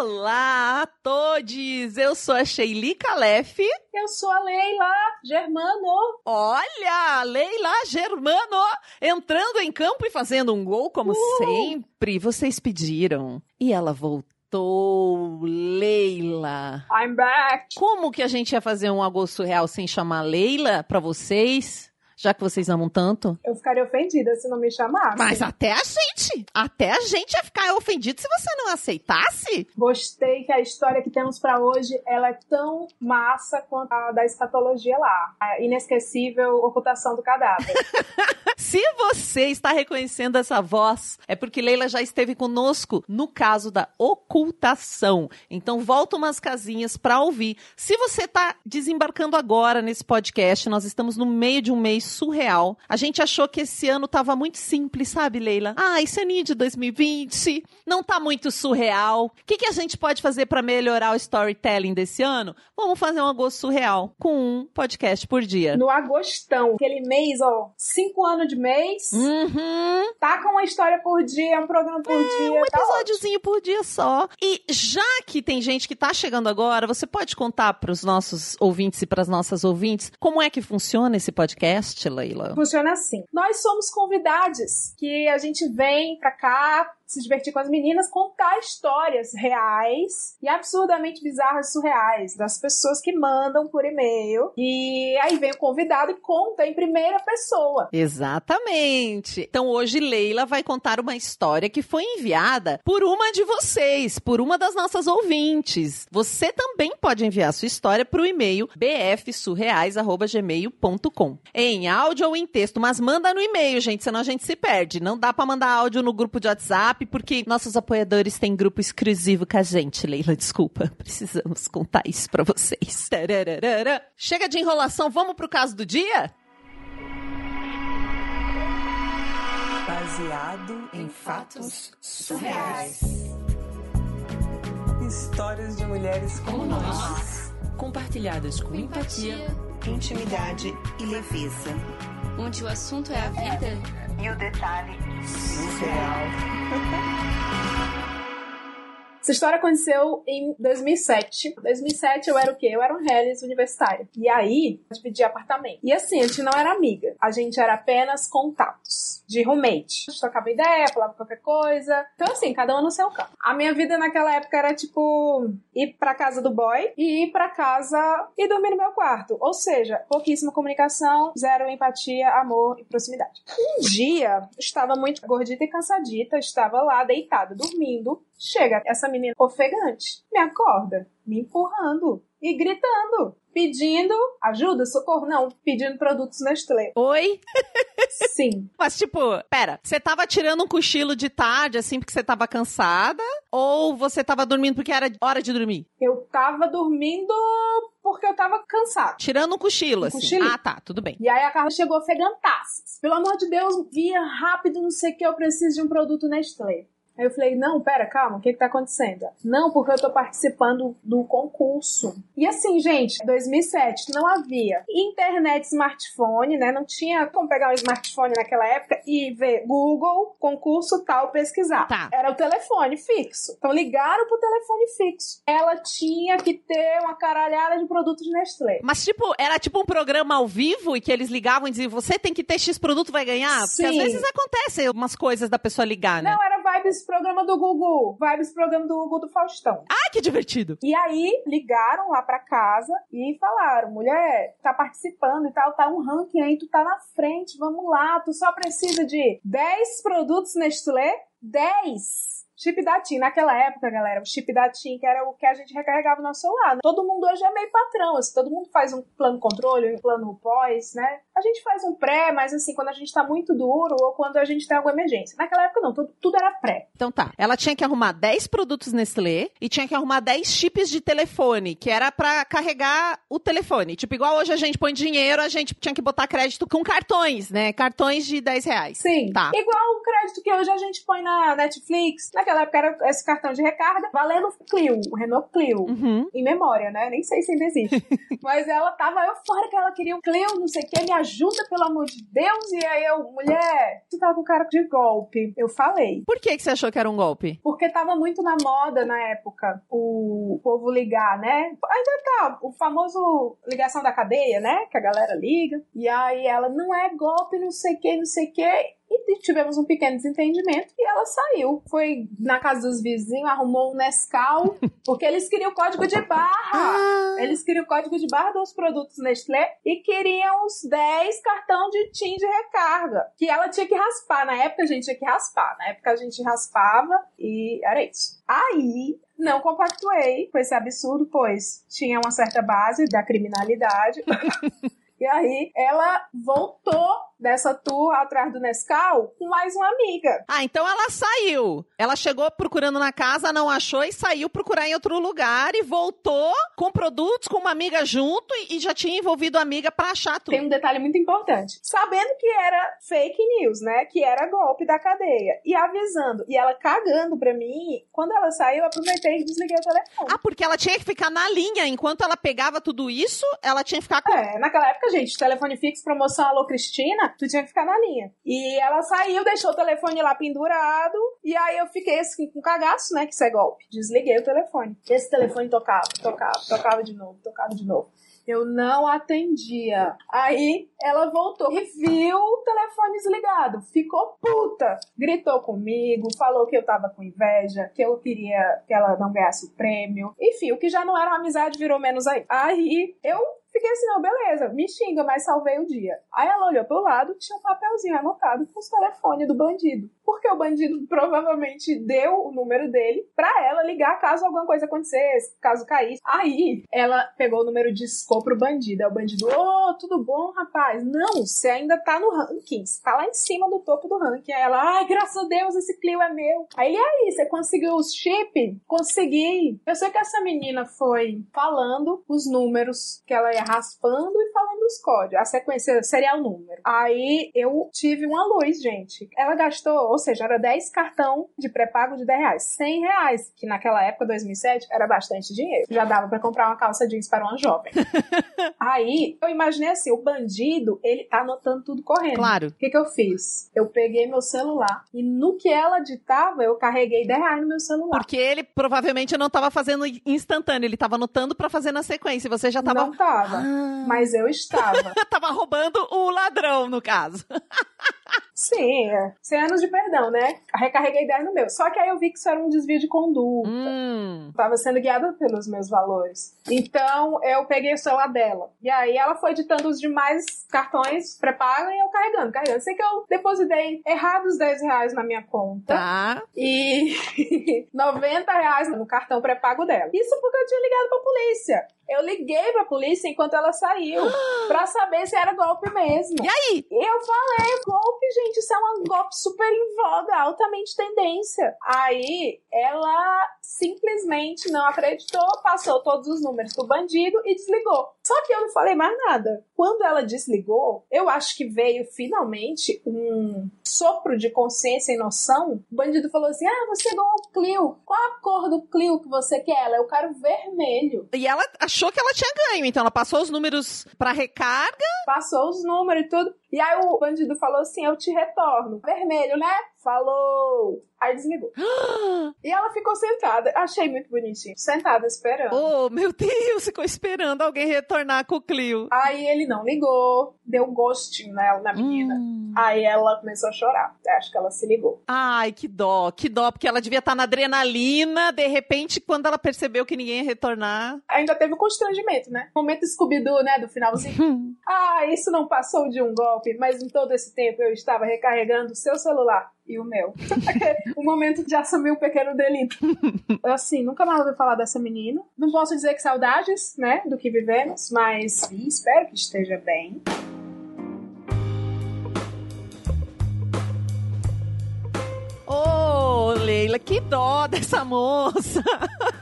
Olá a todos! Eu sou a Sheili Calef. Eu sou a Leila Germano. Olha, Leila Germano entrando em campo e fazendo um gol como uh! sempre. Vocês pediram. E ela voltou. Leila. I'm back. Como que a gente ia fazer um agosto real sem chamar Leila para vocês? Já que vocês amam tanto? Eu ficaria ofendida se não me chamasse. Mas até a gente, até a gente ia ficar ofendido se você não aceitasse. Gostei que a história que temos para hoje, ela é tão massa quanto a da escatologia lá. A inesquecível ocultação do cadáver. se você está reconhecendo essa voz, é porque Leila já esteve conosco no caso da ocultação. Então volta umas casinhas para ouvir. Se você está desembarcando agora nesse podcast, nós estamos no meio de um mês surreal. A gente achou que esse ano tava muito simples, sabe, Leila? Ah, esse aninho de 2020 não tá muito surreal. O que, que a gente pode fazer para melhorar o storytelling desse ano? Vamos fazer um agosto surreal com um podcast por dia. No agostão, aquele mês, ó, cinco anos de mês. Uhum. Tá com uma história por dia, um programa por é, dia. Um tá episódiozinho por dia só. E já que tem gente que tá chegando agora, você pode contar para os nossos ouvintes e para as nossas ouvintes como é que funciona esse podcast? Leila? Funciona assim. Nós somos convidados que a gente vem pra cá se divertir com as meninas, contar histórias reais e absurdamente bizarras, surreais, das pessoas que mandam por e-mail. E aí vem o convidado e conta em primeira pessoa. Exatamente. Então hoje Leila vai contar uma história que foi enviada por uma de vocês, por uma das nossas ouvintes. Você também pode enviar sua história para o e-mail bfsurreais@gmail.com. Em áudio ou em texto, mas manda no e-mail, gente, senão a gente se perde. Não dá para mandar áudio no grupo de WhatsApp WhatsApp, porque nossos apoiadores têm grupo exclusivo com a gente, Leila. Desculpa. Precisamos contar isso pra vocês. Tararara. Chega de enrolação, vamos pro caso do dia? Baseado em fatos surreais. Histórias de mulheres como nós. Compartilhadas com empatia, intimidade e leveza. Onde o assunto é a vida e o detalhe surreal. Essa história aconteceu em 2007. 2007 eu era o quê? Eu era um Hellis universitário. E aí, eu dividi apartamento. E assim, a gente não era amiga. A gente era apenas contatos. De roommate. A trocava ideia, falava qualquer coisa. Então assim, cada um no seu campo. A minha vida naquela época era tipo ir pra casa do boy e ir pra casa e dormir no meu quarto. Ou seja, pouquíssima comunicação, zero empatia, amor e proximidade. Um dia, estava muito gordita e cansadita, estava lá deitada, dormindo. Chega essa menina ofegante, me acorda, me empurrando e gritando, pedindo ajuda, socorro, não, pedindo produtos Nestlé. Oi? Sim. Mas tipo, pera, você tava tirando um cochilo de tarde, assim, porque você tava cansada? Ou você tava dormindo porque era hora de dormir? Eu tava dormindo porque eu tava cansada. Tirando um cochilo, um assim. Cochilinho. Ah, tá, tudo bem. E aí a Carla chegou ofegantaças. Pelo amor de Deus, via rápido, não sei o que, eu preciso de um produto Nestlé. Aí eu falei, não, pera, calma, o que que tá acontecendo? Não, porque eu tô participando do concurso. E assim, gente, 2007 não havia internet smartphone, né? Não tinha como pegar um smartphone naquela época e ver Google, concurso tal, pesquisar. Tá. Era o telefone fixo. Então ligaram pro telefone fixo. Ela tinha que ter uma caralhada de produtos Nestlé. Mas tipo, era tipo um programa ao vivo e que eles ligavam e diziam, você tem que ter X produto, vai ganhar? Porque às vezes acontece umas coisas da pessoa ligar, né? Não, era vibes programa do Google. Vibes programa do Google do Faustão. Ah, que divertido. E aí, ligaram lá pra casa e falaram, mulher, tá participando e tal, tá um ranking aí, tu tá na frente, vamos lá, tu só precisa de 10 produtos Nestlé, 10 Chip da TIM, naquela época, galera, o chip da TIM, que era o que a gente recarregava no nosso celular. Todo mundo hoje é meio patrão, assim, todo mundo faz um plano controle, um plano pós, né? A gente faz um pré, mas assim, quando a gente tá muito duro ou quando a gente tem alguma emergência. Naquela época não, tudo, tudo era pré. Então tá, ela tinha que arrumar 10 produtos Nestlé e tinha que arrumar 10 chips de telefone, que era para carregar o telefone. Tipo, igual hoje a gente põe dinheiro, a gente tinha que botar crédito com cartões, né? Cartões de 10 reais. Sim. Tá. Igual o crédito que hoje a gente põe na Netflix. Naquela naquela época era esse cartão de recarga valendo Clio, o Renault Clio. Uhum. Em memória, né? Nem sei se ainda existe. Mas ela tava eufórica, ela queria um Clio, não sei o que, me ajuda, pelo amor de Deus. E aí eu, mulher, tu tá com cara de golpe. Eu falei. Por que, que você achou que era um golpe? Porque tava muito na moda na época o povo ligar, né? Ainda tá, o famoso ligação da cadeia, né? Que a galera liga. E aí ela, não é golpe, não sei o que, não sei o que. E tivemos um pequeno desentendimento e ela saiu. Foi na casa dos vizinhos, arrumou um Nescau, porque eles queriam o código de barra. Ah, Eles queriam o código de barra dos produtos Nestlé e queriam os 10 cartão de TIM de recarga. Que ela tinha que raspar. Na época a gente tinha que raspar. Na época a gente raspava e era isso. Aí não compactuei com esse absurdo, pois tinha uma certa base da criminalidade. E aí ela voltou dessa tour atrás do Nescau com mais uma amiga. Ah, então ela saiu. Ela chegou procurando na casa, não achou e saiu procurar em outro lugar e voltou com produtos, com uma amiga junto e, e já tinha envolvido a amiga pra achar tudo. Tem um detalhe muito importante. Sabendo que era fake news, né? Que era golpe da cadeia. E avisando. E ela cagando pra mim. Quando ela saiu, eu aproveitei e desliguei o telefone. Ah, porque ela tinha que ficar na linha. Enquanto ela pegava tudo isso, ela tinha que ficar com. É, naquela época, gente, telefone fixo, promoção Alô Cristina, tu tinha que ficar na linha. E ela saiu, deixou o telefone lá pendurado, e aí eu fiquei assim com cagaço, né, que isso é golpe. Desliguei o telefone. Esse telefone tocava, tocava, tocava de novo, tocava de novo. Eu não atendia. Aí ela voltou e viu o telefone desligado. Ficou puta. Gritou comigo, falou que eu tava com inveja, que eu queria que ela não ganhasse o prêmio. Enfim, o que já não era uma amizade virou menos aí. Aí eu Fiquei assim, não, beleza, me xinga, mas salvei o dia. Aí ela olhou pro lado, tinha um papelzinho anotado com os telefones do bandido. Porque o bandido provavelmente deu o número dele pra ela ligar caso alguma coisa acontecesse, caso caísse. Aí ela pegou o número de discou pro bandido. Aí o bandido, ô, tudo bom, rapaz? Não, você ainda tá no ranking, você tá lá em cima do topo do ranking. Aí ela, ai, graças a Deus, esse Clio é meu. Aí ele, aí, você conseguiu os chip? Consegui. Eu sei que essa menina foi falando os números que ela ia raspando e falando os códigos, a sequência serial número. Aí eu tive uma luz, gente. Ela gastou, ou seja, era 10 cartão de pré-pago de 10 reais. 100 reais, que naquela época, 2007, era bastante dinheiro. Já dava pra comprar uma calça jeans para uma jovem. Aí eu imaginei assim, o bandido, ele tá anotando tudo correndo. Claro. O que que eu fiz? Eu peguei meu celular e no que ela ditava, eu carreguei 10 reais no meu celular. Porque ele provavelmente não tava fazendo instantâneo, ele tava anotando pra fazer na sequência. Você já tava. Não tava, Ah. mas eu estava. tava roubando o ladrão, no caso. Sim, é. 100 anos de perdão, né? Recarreguei 10 no meu. Só que aí eu vi que isso era um desvio de conduta. Hum. Tava sendo guiada pelos meus valores. Então eu peguei o celular dela. E aí ela foi editando os demais cartões pré-pago e eu carregando, carregando. Sei que eu depositei errados 10 reais na minha conta. Tá. E 90 reais no cartão pré-pago dela. Isso porque eu tinha ligado pra polícia. Eu liguei pra polícia enquanto ela saiu. pra saber se era golpe mesmo. E aí? Eu falei, golpe, gente, isso é um golpe super em voga, altamente tendência. Aí ela simplesmente não acreditou, passou todos os números pro bandido e desligou. Só que eu não falei mais nada. Quando ela desligou, eu acho que veio finalmente um sopro de consciência e noção. O bandido falou assim: Ah, você ganhou o Clio. Qual a cor do Clio que você quer? Ela, eu quero vermelho. E ela achou que ela tinha ganho, então ela passou os números pra recarga. Passou os números e tudo. E aí o bandido falou assim: Eu te retorno. Vermelho, né? Falou. Aí desligou. E ela ficou sentada. Achei muito bonitinho. Sentada esperando. Oh, meu Deus, ficou esperando alguém retornar com o Clio. Aí ele não ligou, deu um gostinho nela, na menina. Hum. Aí ela começou a chorar. Acho que ela se ligou. Ai, que dó, que dó, porque ela devia estar na adrenalina, de repente, quando ela percebeu que ninguém ia retornar. Ainda teve o constrangimento, né? Momento Scooby-Doo, né? Do finalzinho. ah, isso não passou de um golpe, mas em todo esse tempo eu estava recarregando o seu celular e o meu. o momento de assumir um pequeno delito. Assim, nunca mais ouvi falar dessa menina. Não posso dizer que saudades, né? Do que vivemos, mas espero que esteja bem. Ô, Leila, que dó dessa moça.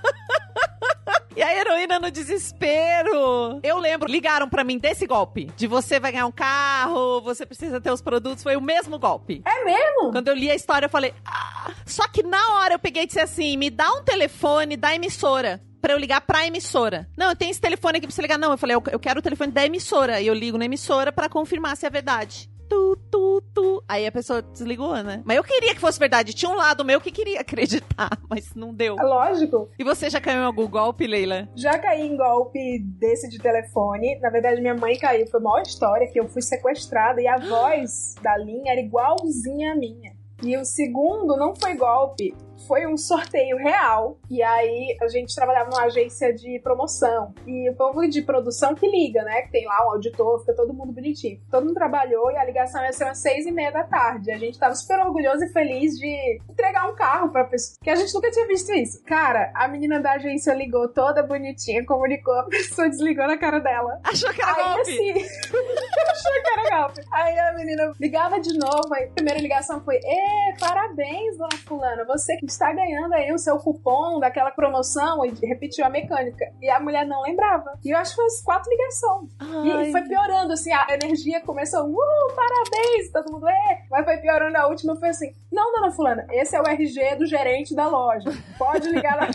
E a heroína no desespero. Eu lembro, ligaram pra mim desse golpe. De você vai ganhar um carro, você precisa ter os produtos. Foi o mesmo golpe. É mesmo? Quando eu li a história, eu falei. "Ah." Só que na hora eu peguei e disse assim: me dá um telefone da emissora. Pra eu ligar pra emissora. Não, eu tenho esse telefone aqui pra você ligar. Não, eu falei, eu, eu quero o telefone da emissora. E eu ligo na emissora pra confirmar se é verdade. Tu, tu, tu. Aí a pessoa desligou, né? Mas eu queria que fosse verdade. Tinha um lado meu que queria acreditar, mas não deu. É Lógico. E você já caiu em algum golpe, Leila? Já caí em golpe desse de telefone. Na verdade, minha mãe caiu. Foi a maior história que eu fui sequestrada e a voz da linha era igualzinha à minha. E o segundo não foi golpe, foi um sorteio real. E aí a gente trabalhava numa agência de promoção. E o povo de produção que liga, né? Que tem lá um auditor, fica todo mundo bonitinho. Todo mundo trabalhou e a ligação ia ser umas seis e meia da tarde. A gente tava super orgulhoso e feliz de entregar um carro pra pessoa. Que a gente nunca tinha visto isso. Cara, a menina da agência ligou toda bonitinha, comunicou, a pessoa desligou na cara dela. Achou que era Aí golpe? assim, achou que era golpe. Aí a menina ligava de novo, aí a primeira ligação foi: Ê, parabéns, dona Fulana, você que está ganhando aí o seu cupom daquela promoção e repetiu a mecânica. E a mulher não lembrava. E eu acho que foi umas quatro ligações. Ai. E foi piorando, assim, a energia começou, uh, parabéns, todo mundo, é. Mas foi piorando a última, foi assim, não, dona fulana, esse é o RG do gerente da loja, pode ligar lá.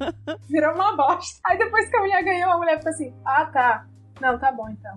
Virou uma bosta. Aí depois que a mulher ganhou, a mulher ficou assim, ah, tá. Não, tá bom então.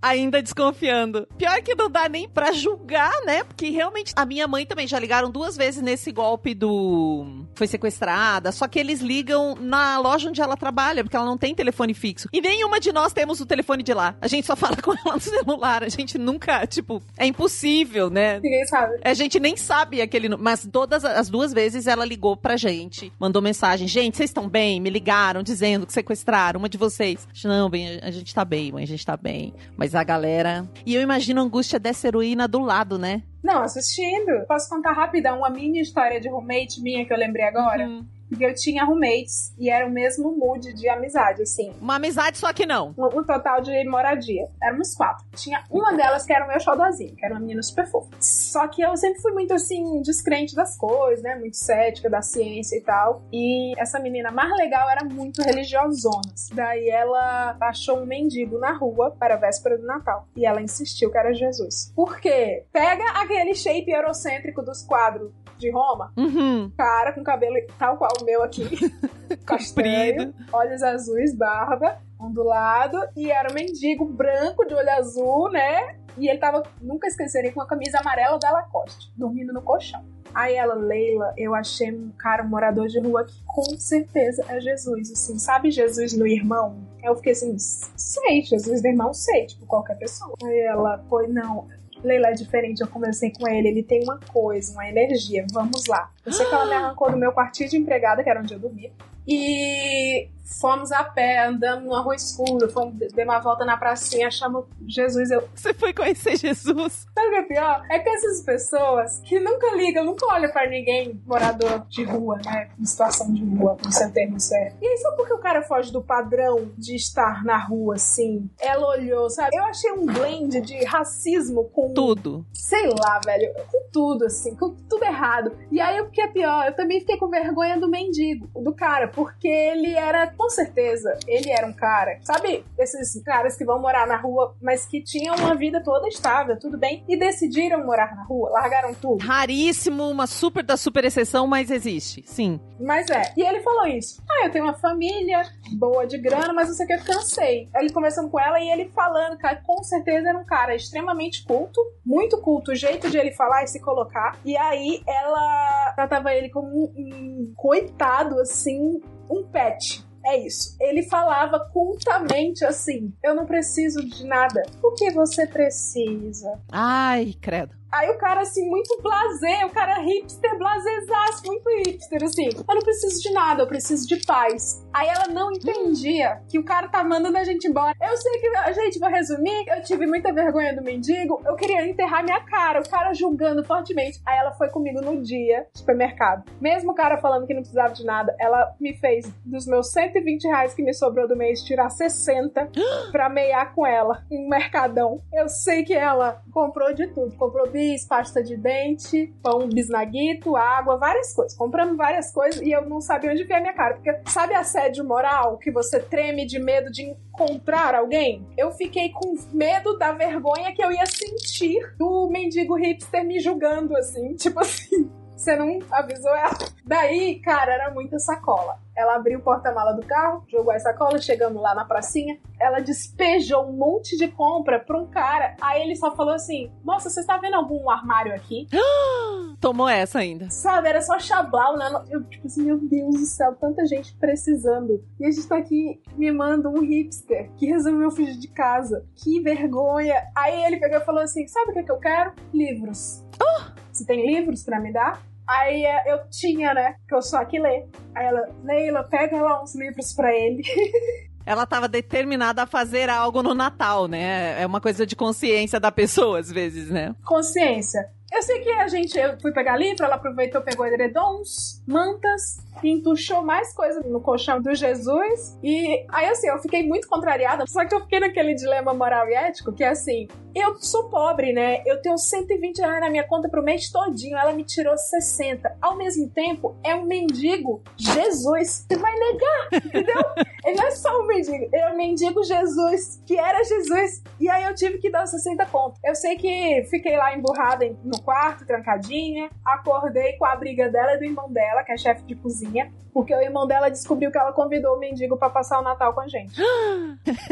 Ainda desconfiando. Pior que não dá nem pra julgar, né? Porque realmente a minha mãe também já ligaram duas vezes nesse golpe do foi sequestrada, só que eles ligam na loja onde ela trabalha, porque ela não tem telefone fixo. E nenhuma de nós temos o telefone de lá. A gente só fala com ela no celular. A gente nunca, tipo, é impossível, né? Ninguém sabe. A gente nem sabe aquele. Mas todas as duas vezes ela ligou pra gente, mandou mensagem: Gente, vocês estão bem? Me ligaram dizendo que sequestraram uma de vocês. Não, bem, a gente tá bem, mãe, a gente tá bem. Mas a galera. E eu imagino a angústia dessa heroína do lado, né? Não, assistindo. Posso contar rapidão uma mini história de roommate minha que eu lembrei agora? Hum. Porque eu tinha roommates e era o mesmo mood de amizade, assim. Uma amizade, só que não. Um, um total de moradia. Éramos quatro. Tinha uma delas que era o meu xodózinho, que era uma menina super fofa. Só que eu sempre fui muito, assim, descrente das coisas, né? Muito cética da ciência e tal. E essa menina mais legal era muito religiosona. Daí ela achou um mendigo na rua para a véspera do Natal. E ela insistiu que era Jesus. Por quê? Pega aquele shape eurocêntrico dos quadros de Roma, Uhum. cara com cabelo tal qual o meu aqui, castanho, olhos azuis, barba, ondulado, e era um mendigo branco de olho azul, né? E ele tava, nunca esquecerei, com a camisa amarela da Lacoste, dormindo no colchão. Aí ela, Leila, eu achei um cara, um morador de rua que com certeza é Jesus, assim, sabe Jesus no irmão? Eu fiquei assim, sei, Jesus no irmão, sei, tipo, qualquer pessoa. Aí ela, foi, não, Leila é diferente, eu conversei com ele, ele tem uma coisa, uma energia, vamos lá. Eu sei que ela me arrancou do meu quartinho de empregada, que era onde eu dormia, e fomos a pé, andamos numa rua escura, fomos, demos uma volta na pracinha, achamos Jesus. Eu... Você foi conhecer Jesus. Sabe o que é pior? É que essas pessoas que nunca ligam, nunca olham pra ninguém morador de rua, né? Em situação de rua, no seu termo certo. E aí, só porque o cara foge do padrão de estar na rua, assim, ela olhou, sabe? Eu achei um blend de racismo com Tudo. sei lá, velho, com tudo, assim, com tudo errado. E aí o que é pior, eu também fiquei com vergonha do mendigo, do cara, porque ele era, com certeza, ele era um cara, sabe, esses caras que vão morar na rua, mas que tinham uma vida toda estável, tudo bem, e decidiram morar na rua, largaram tudo. Raríssimo, uma super da super exceção, mas existe. Sim. Mas é. E ele falou isso. Ah, eu tenho uma família boa de grana, mas não sei o que, eu cansei. Aí ele conversando com ela e ele falando, cara, com certeza era um cara extremamente culto, muito culto, o jeito de ele falar e se colocar. E aí ela tratava ele como um, um coitado, assim, um pet. É isso. Ele falava cultamente assim: Eu não preciso de nada. O que você precisa? Ai, credo. Aí o cara, assim, muito blasé, o cara hipster, blazezaço, muito hipster, assim. Eu não preciso de nada, eu preciso de paz. Aí ela não entendia que o cara tá mandando a gente embora. Eu sei que, a gente, vou resumir, eu tive muita vergonha do mendigo, eu queria enterrar minha cara, o cara julgando fortemente. Aí ela foi comigo no dia, supermercado. Mesmo o cara falando que não precisava de nada, ela me fez, dos meus 120 reais que me sobrou do mês, tirar 60 pra meiar com ela um mercadão. Eu sei que ela comprou de tudo. Comprou nariz, pasta de dente, pão bisnaguito, água, várias coisas. Compramos várias coisas e eu não sabia onde ver a minha cara. Porque sabe assédio moral que você treme de medo de encontrar alguém? Eu fiquei com medo da vergonha que eu ia sentir do mendigo hipster me julgando, assim. Tipo assim. Você não avisou ela. Daí, cara, era muita sacola. Ela abriu o porta-mala do carro, jogou as sacolas, chegamos lá na pracinha. Ela despejou um monte de compra pra um cara. Aí ele só falou assim: Moça, você está vendo algum armário aqui? Tomou essa ainda. Sabe, era só chablau, né? Eu, tipo assim, meu Deus do céu, tanta gente precisando. E a gente tá aqui mimando um hipster que resolveu fugir de casa. Que vergonha. Aí ele pegou e falou assim: Sabe o que, que eu quero? Livros. Você tem livros pra me dar? Aí é, eu tinha, né? Que eu só aqui ler. Aí ela, Leila, pega lá uns livros pra ele. Ela tava determinada a fazer algo no Natal, né? É uma coisa de consciência da pessoa, às vezes, né? Consciência. Eu sei que a gente, eu fui pegar livro, ela aproveitou, pegou edredons, mantas, entuchou mais coisa no colchão do Jesus. E aí, assim, eu fiquei muito contrariada, só que eu fiquei naquele dilema moral e ético, que é assim, eu sou pobre, né? Eu tenho 120 reais na minha conta pro mês todinho, ela me tirou 60. Ao mesmo tempo, é um mendigo Jesus. Você vai negar, entendeu? Ele não é só um mendigo, ele é um mendigo Jesus, que era Jesus. E aí eu tive que dar os 60 conto. Eu sei que fiquei lá emburrada em- no quarto, trancadinha. Acordei com a briga dela e do irmão dela, que é chefe de cozinha. Porque o irmão dela descobriu que ela convidou o mendigo pra passar o Natal com a gente.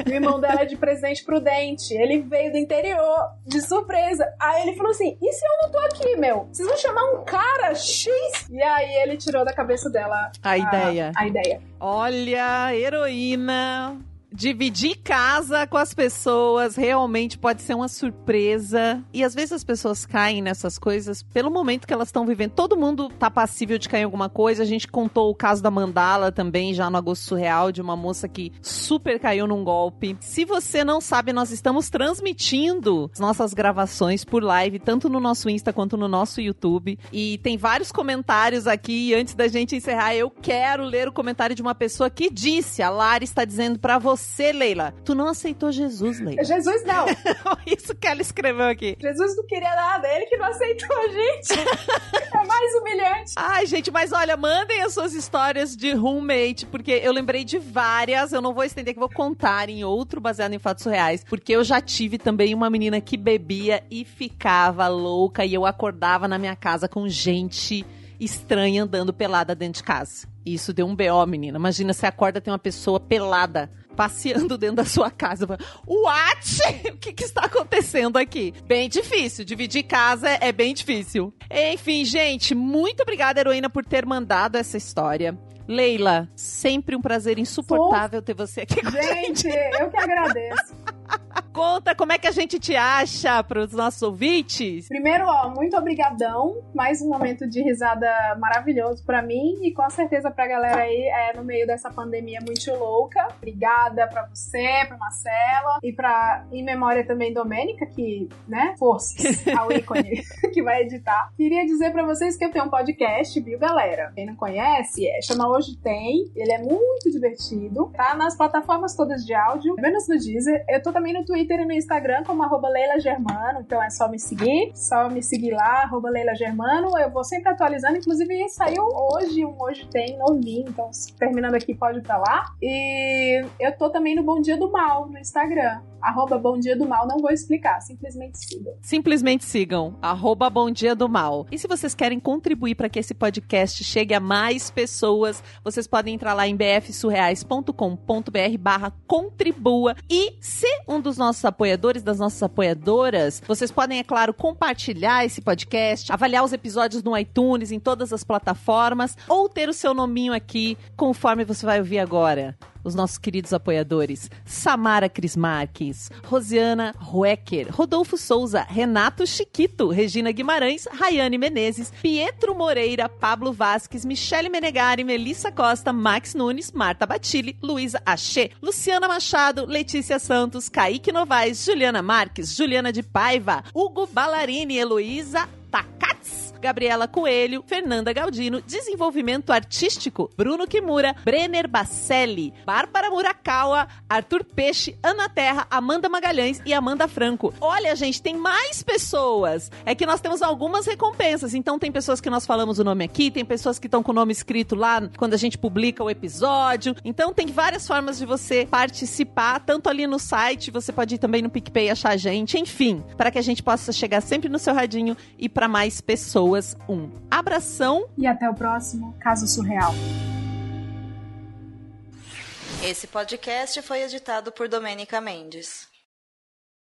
O irmão dela é de Presidente Prudente. Ele veio do interior, de surpresa. Aí ele falou assim: e se eu não tô aqui, meu? Vocês vão chamar um cara X? E aí ele tirou da cabeça dela A ideia. A ideia. Olha, heroína. Dividir casa com as pessoas realmente pode ser uma surpresa. E às vezes as pessoas caem nessas coisas pelo momento que elas estão vivendo. Todo mundo tá passível de cair em alguma coisa. A gente contou o caso da Mandala também, já no Agosto Surreal, de uma moça que super caiu num golpe. Se você não sabe, nós estamos transmitindo as nossas gravações por live, tanto no nosso Insta quanto no nosso YouTube. E tem vários comentários aqui. E antes da gente encerrar, eu quero ler o comentário de uma pessoa que disse: a Lara está dizendo pra você, Leila, tu não aceitou Jesus, Leila. Jesus não. Isso que ela escreveu aqui. Jesus não queria nada. Ele que não aceitou a gente. é mais humilhante. Ai, gente, mas olha, mandem as suas histórias de roommate, porque eu lembrei de várias, eu não vou estender, que vou contar em outro baseado em fatos reais, porque eu já tive também uma menina que bebia e ficava louca e eu acordava na minha casa com gente estranha andando pelada dentro de casa. Isso deu um BO, menina. Imagina, você acorda tem uma pessoa pelada passeando dentro da sua casa. What? O que, que está acontecendo aqui? Bem difícil. Dividir casa é bem difícil. Enfim, gente, muito obrigada, heroína, por ter mandado essa história. Leila, sempre um prazer insuportável ter você aqui. Gente, eu que agradeço. Conta como é que a gente te acha para os nossos ouvintes. Primeiro, ó, muito obrigadão. Mais um momento de risada maravilhoso pra mim e com certeza pra galera aí é, no meio dessa pandemia muito louca. Obrigada pra você, pra Marcela e pra, em memória também, Domênica, que, né, forças ao ícone que vai editar. Queria dizer pra vocês que eu tenho um podcast, viu, galera? Quem não conhece, é, chama Hoje Tem. Ele é muito divertido. Tá nas plataformas todas de áudio, menos no Deezer. Eu tô também no Twitter e no Instagram como arroba Leila Germano, então é só me seguir, só me seguir lá, arroba Leila Germano. Eu vou sempre atualizando, inclusive saiu hoje, um Hoje Tem novinho, então terminando aqui pode ir pra lá. E eu tô também no Bom Dia do Mal no Instagram, arroba Bom Dia do Mal, não vou explicar, simplesmente sigam. Simplesmente sigam, arroba Bom Dia do Mal. E se vocês querem contribuir para que esse podcast chegue a mais pessoas, vocês podem entrar lá em bfsurreais.com.br barra contribua e ser um dos nossos apoiadores, das nossas apoiadoras. Vocês podem, é claro, compartilhar esse podcast, avaliar os episódios no iTunes, em todas as plataformas, ou ter o seu nominho aqui, conforme você vai ouvir agora os nossos queridos apoiadores: Samara Cris Marques, Rosiana Ruecker, Rodolfo Souza, Renato Chiquito, Regina Guimarães, Rayane Menezes, Pietro Moreira, Pablo Vasques, Michele Menegari, Melissa Costa, Max Nunes, Marta Batilli, Luísa Achê, Luciana Machado, Letícia Santos, Kaique Novaes, Juliana Marques, Juliana de Paiva, Hugo Ballarini, Heloísa Takats, Gabriela Coelho, Fernanda Galdino, desenvolvimento artístico, Bruno Kimura, Brenner Bacelli, Bárbara Murakawa, Arthur Peixe, Ana Terra, Amanda Magalhães e Amanda Franco. Olha, gente, tem mais pessoas. É que nós temos algumas recompensas. Então tem pessoas que nós falamos o nome aqui, tem pessoas que estão com o nome escrito lá quando a gente publica o episódio. Então tem várias formas de você participar, tanto ali no site, você pode ir também no PicPay achar a gente, enfim, para que a gente possa chegar sempre no seu radinho e para mais pessoas. Um abração E até o próximo Caso Surreal. Esse podcast foi editado por Domênica Mendes.